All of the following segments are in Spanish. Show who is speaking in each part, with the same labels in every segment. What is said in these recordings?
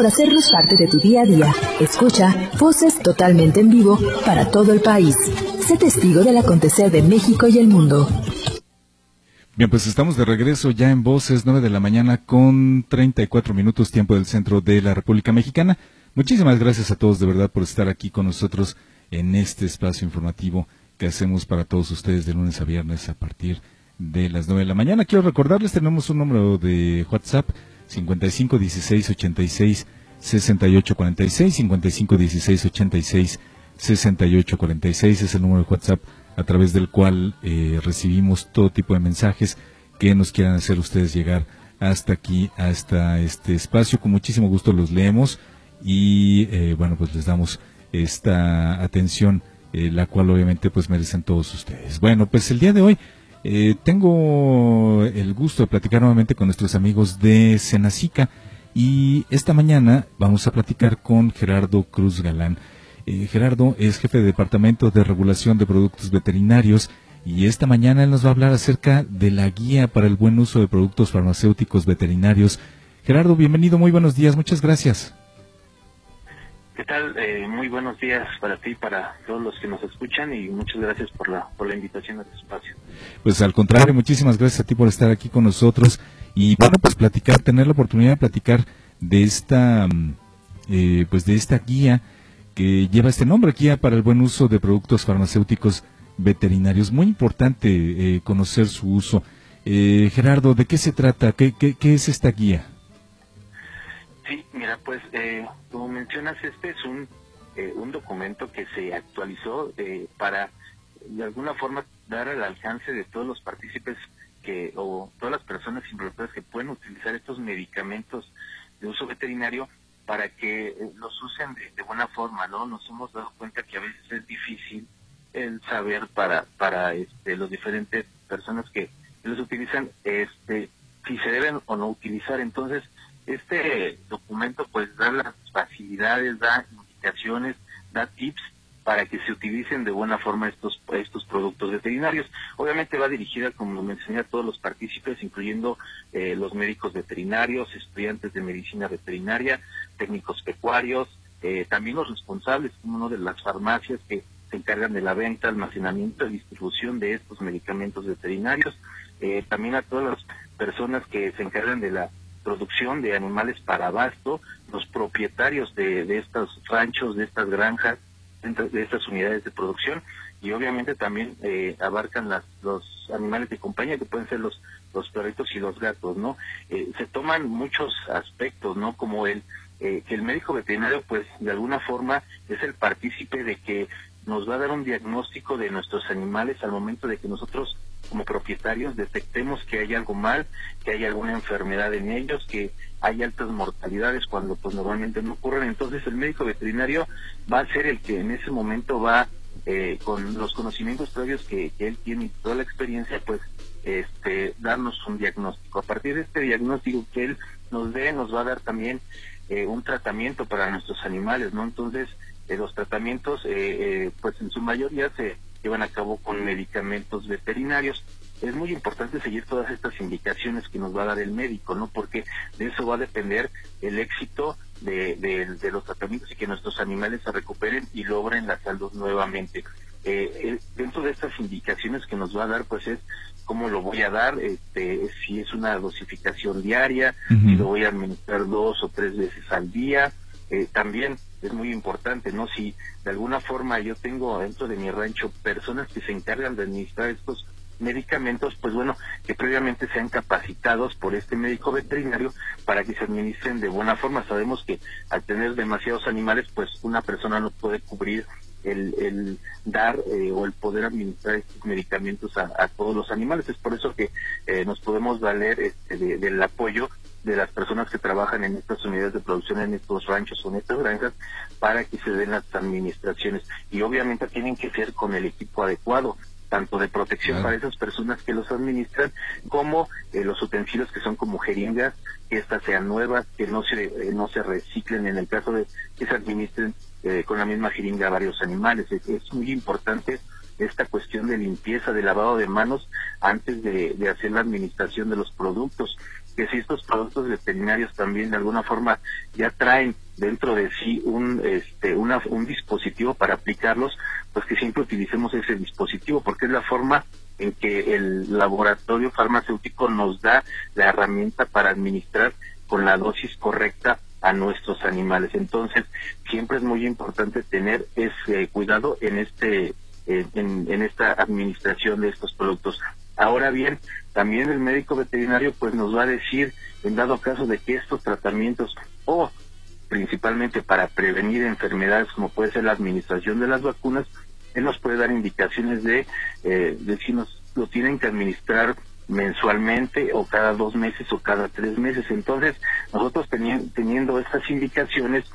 Speaker 1: por hacernos parte de tu día a día. Escucha voces totalmente en vivo para todo el país. Sé testigo del acontecer de México y el mundo.
Speaker 2: Bien, pues estamos de regreso ya en Voces, 9 de la mañana con 34 minutos tiempo del centro de la República Mexicana. Muchísimas gracias a todos de verdad por estar aquí con nosotros en este espacio informativo que hacemos para todos ustedes de lunes a viernes a partir de las 9 de la mañana. Quiero recordarles, tenemos un número de WhatsApp 55 16 86 68 46, 55 16 86 68 46 es el número de WhatsApp a través del cual eh, recibimos todo tipo de mensajes que nos quieran hacer ustedes llegar hasta aquí, hasta este espacio. Con muchísimo gusto los leemos y eh, bueno, pues les damos esta atención, eh, la cual obviamente pues merecen todos ustedes. Bueno, pues el día de hoy eh, tengo el gusto de platicar nuevamente con nuestros amigos de Senacica y esta mañana vamos a platicar con Gerardo Cruz Galán. Eh, Gerardo es jefe de Departamento de Regulación de Productos Veterinarios y esta mañana él nos va a hablar acerca de la guía para el buen uso de productos farmacéuticos veterinarios. Gerardo, bienvenido, muy buenos días, muchas gracias.
Speaker 3: ¿Qué tal? Eh, muy buenos días para ti, para todos los que nos escuchan y muchas gracias por la, por la invitación a este espacio.
Speaker 2: Pues al contrario, muchísimas gracias a ti por estar aquí con nosotros y bueno, pues platicar, tener la oportunidad de platicar de esta, mm, eh, pues de esta guía que lleva este nombre, guía para el buen uso de productos farmacéuticos veterinarios. Muy importante eh, conocer su uso. Gerardo, ¿de qué se trata? ¿Qué, qué, qué es esta guía?
Speaker 3: Pues eh, como mencionas, este es un, eh, un documento que se actualizó eh, para de alguna forma dar al alcance de todos los partícipes que o todas las personas involucradas que pueden utilizar estos medicamentos de uso veterinario para que los usen de, buena forma, ¿no? Nos hemos dado cuenta que a veces es difícil el saber para para este, los diferentes personas que los utilizan este si se deben o no utilizar. Entonces, este documento pues da las facilidades, da indicaciones, da tips para que se utilicen de buena forma estos estos productos veterinarios. Obviamente va dirigida, como lo mencioné, a todos los partícipes, incluyendo eh, los médicos veterinarios, estudiantes de medicina veterinaria, técnicos pecuarios, eh, también los responsables, como uno de las farmacias que se encargan de la venta, almacenamiento y distribución de estos medicamentos veterinarios, eh, también a todas las personas que se encargan de la producción de animales para abasto, los propietarios de, de estos ranchos, de estas granjas, de estas unidades de producción y obviamente también eh, abarcan las, los animales de compañía que pueden ser los los perritos y los gatos, ¿no? Eh, se toman muchos aspectos, ¿no? Como el eh, que el médico veterinario, pues, de alguna forma es el partícipe de que nos va a dar un diagnóstico de nuestros animales al momento de que nosotros como propietarios detectemos que hay algo mal, que hay alguna enfermedad en ellos, que hay altas mortalidades cuando pues normalmente no ocurren. Entonces el médico veterinario va a ser el que en ese momento va eh, con los conocimientos previos que, él tiene y toda la experiencia, pues este, darnos un diagnóstico. A partir de este diagnóstico que él nos dé, nos va a dar también eh, un tratamiento para nuestros animales, ¿no? Entonces, eh, los tratamientos, pues en su mayoría se llevan a cabo con medicamentos veterinarios. Es muy importante seguir todas estas indicaciones que nos va a dar el médico, ¿no? Porque de eso va a depender el éxito de, de, los tratamientos y que nuestros animales se recuperen y logren la salud nuevamente. Eh, eh, dentro de estas indicaciones que nos va a dar, pues es cómo lo voy a dar, este, si es una dosificación diaria, si lo voy a administrar dos o tres veces al día, eh, también es muy importante, ¿no? Si de alguna forma yo tengo dentro de mi rancho personas que se encargan de administrar estos medicamentos, pues bueno, que previamente sean capacitados por este médico veterinario para que se administren de buena forma. Sabemos que al tener demasiados animales, pues una persona no puede cubrir el, el dar eh, o el poder administrar estos medicamentos a, todos los animales. Es por eso que eh, nos podemos valer este, del apoyo de las personas que trabajan en estas unidades de producción, en estos ranchos o en estas granjas, para que se den las administraciones. Y obviamente tienen que ser con el equipo adecuado tanto de protección para esas personas que los administran, como eh, los utensilios que son como jeringas, que estas sean nuevas, que no se, eh, no se reciclen en el caso de que se administren eh, con la misma jeringa a varios animales. Es, muy importante esta cuestión de limpieza, de lavado de manos antes de, de hacer la administración de los productos. Que si estos productos veterinarios también de alguna forma ya traen dentro de sí un este una, un dispositivo para aplicarlos, pues que siempre utilicemos ese dispositivo porque es la forma en que el laboratorio farmacéutico nos da la herramienta para administrar con la dosis correcta a nuestros animales. Entonces, siempre es muy importante tener ese cuidado en este en, en, esta administración de estos productos. Ahora bien, también el médico veterinario pues nos va a decir, en dado caso de que estos tratamientos o principalmente para prevenir enfermedades como puede ser la administración de las vacunas, él nos puede dar indicaciones de, eh, de si nos lo tienen que administrar mensualmente o cada dos meses o cada tres meses. Entonces, nosotros teniendo estas indicaciones,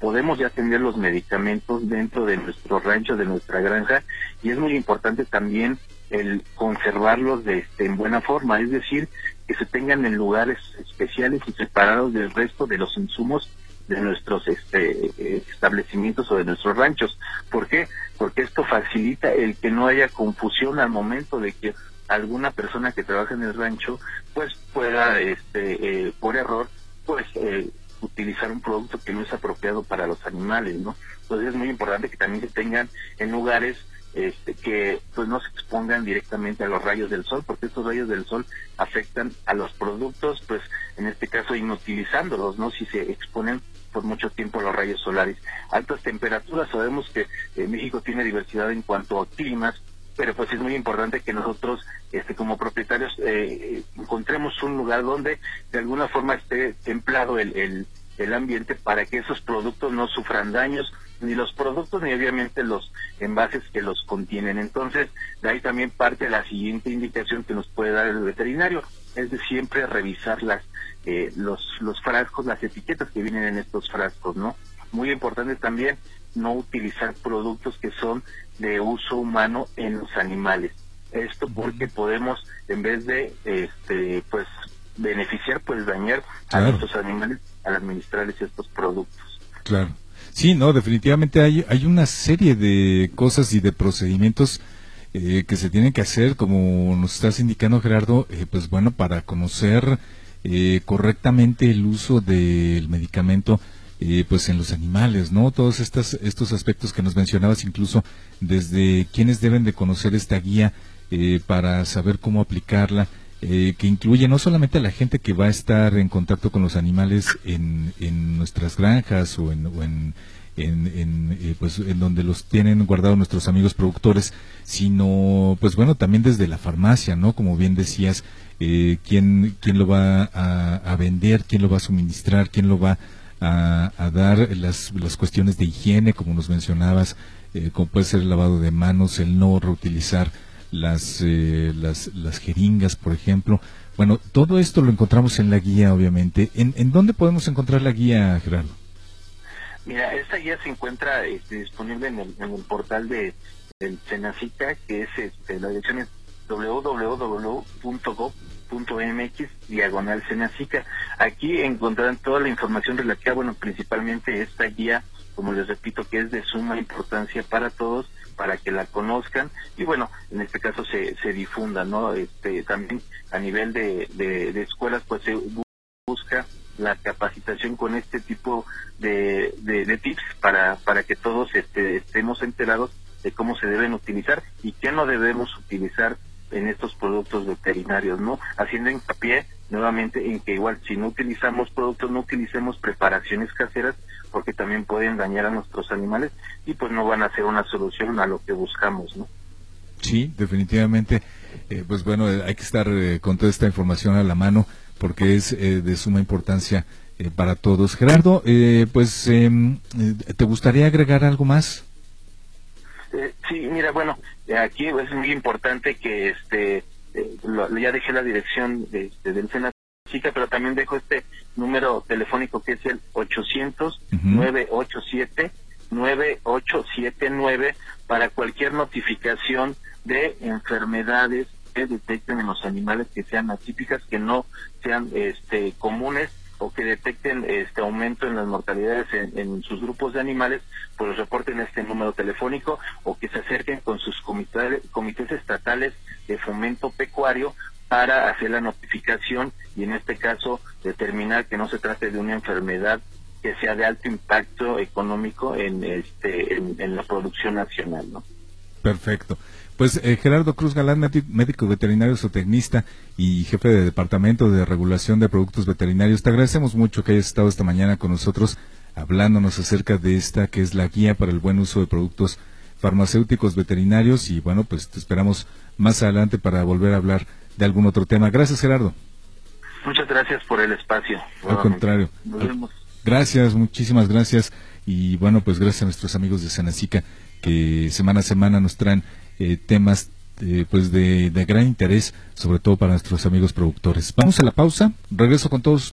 Speaker 3: podemos ya tener los medicamentos dentro de nuestro rancho, de nuestra granja, y es muy importante también el conservarlos de, este, en buena forma, es decir, que se tengan en lugares especiales y separados del resto de los insumos de nuestros este, establecimientos o de nuestros ranchos. ¿Por qué? Porque esto facilita el que no haya confusión al momento de que alguna persona que trabaja en el rancho pues pueda este eh, por error pues eh, utilizar un producto que no es apropiado para los animales no entonces es muy importante que también se tengan en lugares este, que pues no se expongan directamente a los rayos del sol porque estos rayos del sol afectan a los productos pues en este caso inutilizándolos no si se exponen por mucho tiempo a los rayos solares. Altas temperaturas sabemos que eh, México tiene diversidad en cuanto a climas pero pues es muy importante que nosotros este como propietarios eh, encontremos un lugar donde de alguna forma esté templado el, el, el ambiente para que esos productos no sufran daños ni los productos ni obviamente los envases que los contienen entonces de ahí también parte la siguiente indicación que nos puede dar el veterinario es de siempre revisar las eh, los los frascos las etiquetas que vienen en estos frascos no muy importante también no utilizar productos que son de uso humano en los animales. Esto porque podemos, en vez de, este, pues, beneficiar, pues dañar a nuestros animales al administrarles estos productos.
Speaker 2: Claro. Sí, no, definitivamente hay, hay una serie de cosas y de procedimientos eh, que se tienen que hacer, como nos estás indicando, Gerardo, eh, pues bueno, para conocer eh, correctamente el uso del medicamento eh, pues en los animales, ¿no? Todos estas, estos aspectos que nos mencionabas, incluso desde quienes deben de conocer esta guía eh, para saber cómo aplicarla, eh, que incluye no solamente a la gente que va a estar en contacto con los animales en, en nuestras granjas o en, o en, en, pues en donde los tienen guardados nuestros amigos productores, sino pues bueno también desde la farmacia, ¿no? Como bien decías, quién quién lo va a, a, vender, quién lo va a suministrar, quién lo va a, dar las, las, cuestiones de higiene, como nos mencionabas, eh, como puede ser el lavado de manos, el no reutilizar las, eh, las, las jeringas, por ejemplo. Bueno, todo esto lo encontramos en la guía, obviamente. ¿En, en dónde podemos encontrar la guía, Gerardo?
Speaker 3: Mira, esta guía se encuentra este, disponible en el, en el portal de del que es este, la dirección es www.gov mx diagonal Senacica. Aquí encontrarán toda la información relativa, bueno, principalmente esta guía, como les repito, que es de suma importancia para todos, para que la conozcan y bueno, en este caso se, se difunda, ¿no? Este, también a nivel de, de, escuelas, pues se busca la capacitación con este tipo de, de, tips para, para que todos este, estemos enterados de cómo se deben utilizar y qué no debemos utilizar en estos productos veterinarios, ¿no? Haciendo hincapié nuevamente en que igual si no utilizamos productos, no utilicemos preparaciones caseras porque también pueden dañar a nuestros animales y pues no van a ser una solución a lo que buscamos, ¿no?
Speaker 2: Sí, definitivamente. Eh, pues bueno, eh, hay que estar eh, con toda esta información a la mano porque es de suma importancia para todos. Gerardo, pues, em, ¿te gustaría agregar algo más?
Speaker 3: Eh, sí, mira, bueno, aquí es muy importante que este eh, ya dejé la dirección de, este, del Chica, pero también dejo este número telefónico que es el 800-987-9879 para cualquier notificación de enfermedades que detecten en los animales que sean atípicas, que no sean este, comunes o que detecten este aumento en las mortalidades en, sus grupos de animales, pues reporten este número telefónico o que se acerquen con sus comités, comités estatales de fomento pecuario para hacer la notificación y en este caso determinar que no se trate de una enfermedad que sea de alto impacto económico en este en, la producción nacional, ¿no?
Speaker 2: Perfecto. Pues eh, Gerardo Cruz Galán, médico veterinario zootecnista y jefe de Departamento de Regulación de Productos Veterinarios, te agradecemos mucho que hayas estado esta mañana con nosotros hablándonos acerca de esta que es la guía para el buen uso de productos farmacéuticos veterinarios y bueno, pues te esperamos más adelante para volver a hablar de algún otro tema. Gracias, Gerardo.
Speaker 3: Muchas gracias por el espacio.
Speaker 2: Al contrario.
Speaker 3: Nos vemos.
Speaker 2: Gracias, muchísimas gracias. Y bueno, pues gracias a nuestros amigos de Sanacica que semana a semana nos traen eh, temas eh, pues de, de gran interés, sobre todo para nuestros amigos productores. Vamos a la pausa, regreso con todos.